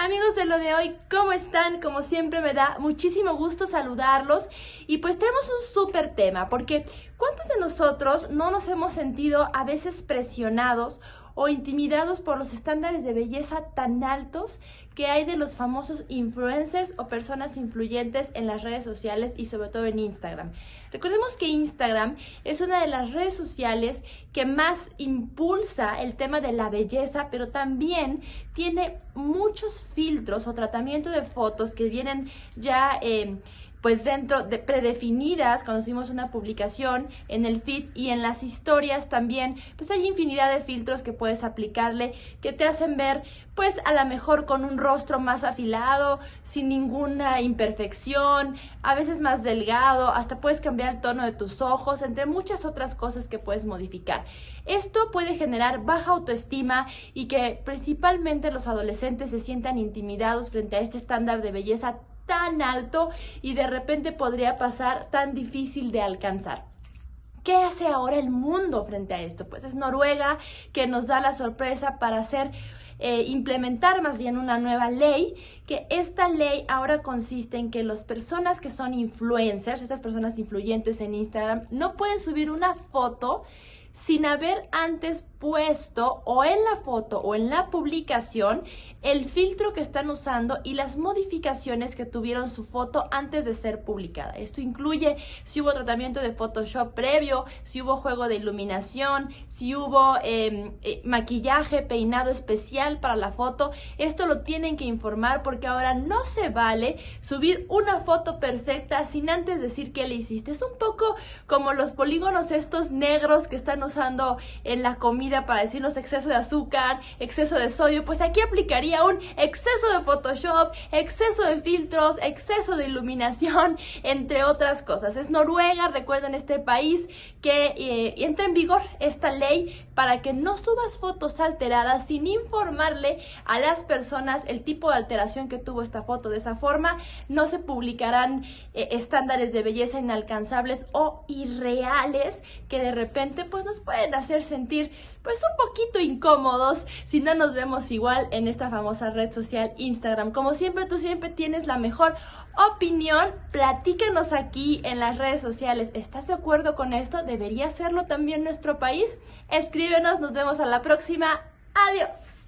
Amigos de lo de hoy, ¿cómo están? Como siempre me da muchísimo gusto saludarlos y pues tenemos un súper tema porque ¿cuántos de nosotros no nos hemos sentido a veces presionados o intimidados por los estándares de belleza tan altos que hay de los famosos influencers o personas influyentes en las redes sociales y sobre todo en Instagram. Recordemos que Instagram es una de las redes sociales que más impulsa el tema de la belleza, pero también tiene muchos filtros o tratamiento de fotos que vienen ya... Eh, pues dentro de predefinidas, cuando hicimos una publicación en el feed y en las historias también, pues hay infinidad de filtros que puedes aplicarle que te hacen ver pues a lo mejor con un rostro más afilado, sin ninguna imperfección, a veces más delgado, hasta puedes cambiar el tono de tus ojos, entre muchas otras cosas que puedes modificar. Esto puede generar baja autoestima y que principalmente los adolescentes se sientan intimidados frente a este estándar de belleza tan alto y de repente podría pasar tan difícil de alcanzar. ¿Qué hace ahora el mundo frente a esto? Pues es Noruega que nos da la sorpresa para hacer eh, implementar más bien una nueva ley, que esta ley ahora consiste en que las personas que son influencers, estas personas influyentes en Instagram, no pueden subir una foto sin haber antes puesto o en la foto o en la publicación el filtro que están usando y las modificaciones que tuvieron su foto antes de ser publicada. Esto incluye si hubo tratamiento de Photoshop previo, si hubo juego de iluminación, si hubo em, eh, maquillaje, peinado especial para la foto. Esto lo tienen que informar porque ahora no se vale subir una foto perfecta sin antes decir que le hiciste. Es un poco como los polígonos estos negros que están usando en la comida para decirnos exceso de azúcar, exceso de sodio, pues aquí aplicaría un exceso de Photoshop, exceso de filtros, exceso de iluminación, entre otras cosas. Es Noruega, recuerden este país que eh, entra en vigor esta ley para que no subas fotos alteradas sin informarle a las personas el tipo de alteración que tuvo esta foto. De esa forma no se publicarán eh, estándares de belleza inalcanzables o irreales que de repente pues nos pueden hacer sentir pues un poquito incómodos si no nos vemos igual en esta famosa red social Instagram. Como siempre, tú siempre tienes la mejor opinión, platícanos aquí en las redes sociales. ¿Estás de acuerdo con esto? ¿Debería hacerlo también nuestro país? Escríbenos, nos vemos a la próxima. Adiós.